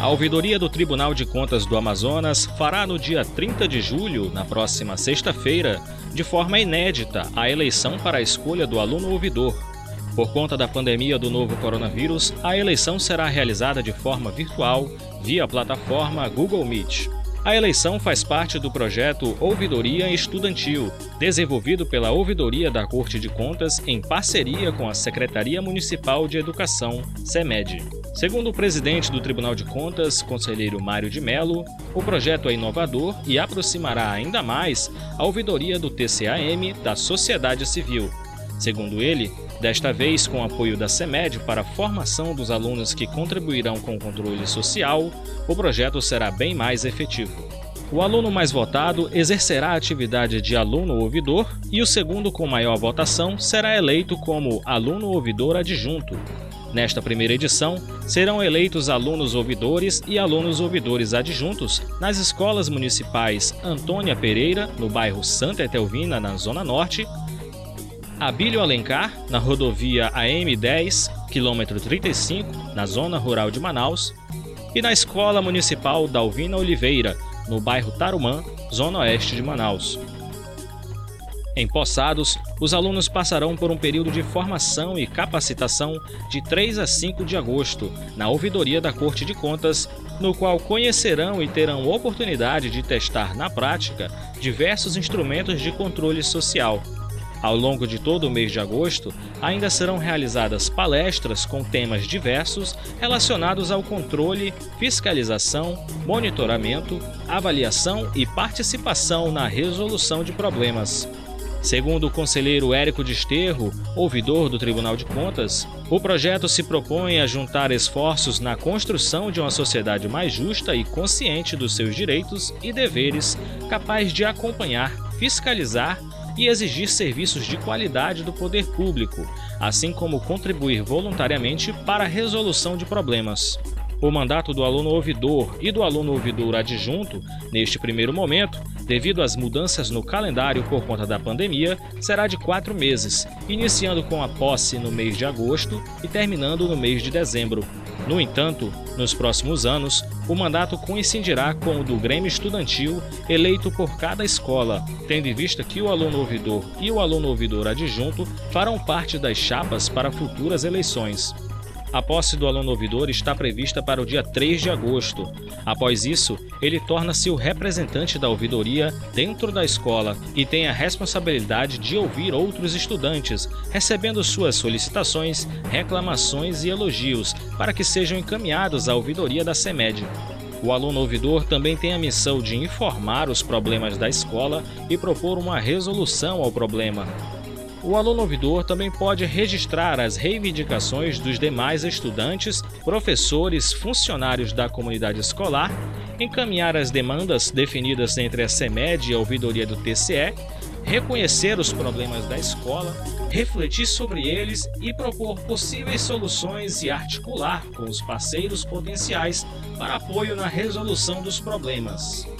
A ouvidoria do Tribunal de Contas do Amazonas fará no dia 30 de julho, na próxima sexta-feira, de forma inédita, a eleição para a escolha do aluno ouvidor. Por conta da pandemia do novo coronavírus, a eleição será realizada de forma virtual via plataforma Google Meet. A eleição faz parte do projeto Ouvidoria Estudantil, desenvolvido pela Ouvidoria da Corte de Contas em parceria com a Secretaria Municipal de Educação, SEMED. Segundo o presidente do Tribunal de Contas, conselheiro Mário de Mello, o projeto é inovador e aproximará ainda mais a ouvidoria do TCAM da sociedade civil. Segundo ele, desta vez com apoio da CEMED para a formação dos alunos que contribuirão com o controle social, o projeto será bem mais efetivo. O aluno mais votado exercerá a atividade de aluno ouvidor e o segundo com maior votação será eleito como aluno ouvidor adjunto. Nesta primeira edição, serão eleitos alunos ouvidores e alunos ouvidores adjuntos nas escolas municipais Antônia Pereira, no bairro Santa Etelvina, na Zona Norte, Abílio Alencar, na rodovia AM10, quilômetro 35, na zona rural de Manaus, e na Escola Municipal Dalvina Oliveira, no bairro Tarumã, zona oeste de Manaus. Em Poçados, os alunos passarão por um período de formação e capacitação de 3 a 5 de agosto, na ouvidoria da Corte de Contas, no qual conhecerão e terão oportunidade de testar na prática diversos instrumentos de controle social ao longo de todo o mês de agosto, ainda serão realizadas palestras com temas diversos relacionados ao controle, fiscalização, monitoramento, avaliação e participação na resolução de problemas. Segundo o conselheiro Érico Desterro, ouvidor do Tribunal de Contas, o projeto se propõe a juntar esforços na construção de uma sociedade mais justa e consciente dos seus direitos e deveres, capaz de acompanhar, fiscalizar e exigir serviços de qualidade do poder público, assim como contribuir voluntariamente para a resolução de problemas. O mandato do aluno ouvidor e do aluno ouvidor adjunto, neste primeiro momento, devido às mudanças no calendário por conta da pandemia, será de quatro meses, iniciando com a posse no mês de agosto e terminando no mês de dezembro. No entanto, nos próximos anos, o mandato coincidirá com o do Grêmio Estudantil eleito por cada escola, tendo em vista que o aluno ouvidor e o aluno ouvidor adjunto farão parte das chapas para futuras eleições. A posse do aluno ouvidor está prevista para o dia 3 de agosto. Após isso, ele torna-se o representante da ouvidoria dentro da escola e tem a responsabilidade de ouvir outros estudantes, recebendo suas solicitações, reclamações e elogios para que sejam encaminhados à ouvidoria da CEMED. O aluno ouvidor também tem a missão de informar os problemas da escola e propor uma resolução ao problema. O aluno ouvidor também pode registrar as reivindicações dos demais estudantes, professores, funcionários da comunidade escolar, encaminhar as demandas definidas entre a CEMED e a ouvidoria do TCE, reconhecer os problemas da escola, refletir sobre eles e propor possíveis soluções e articular com os parceiros potenciais para apoio na resolução dos problemas.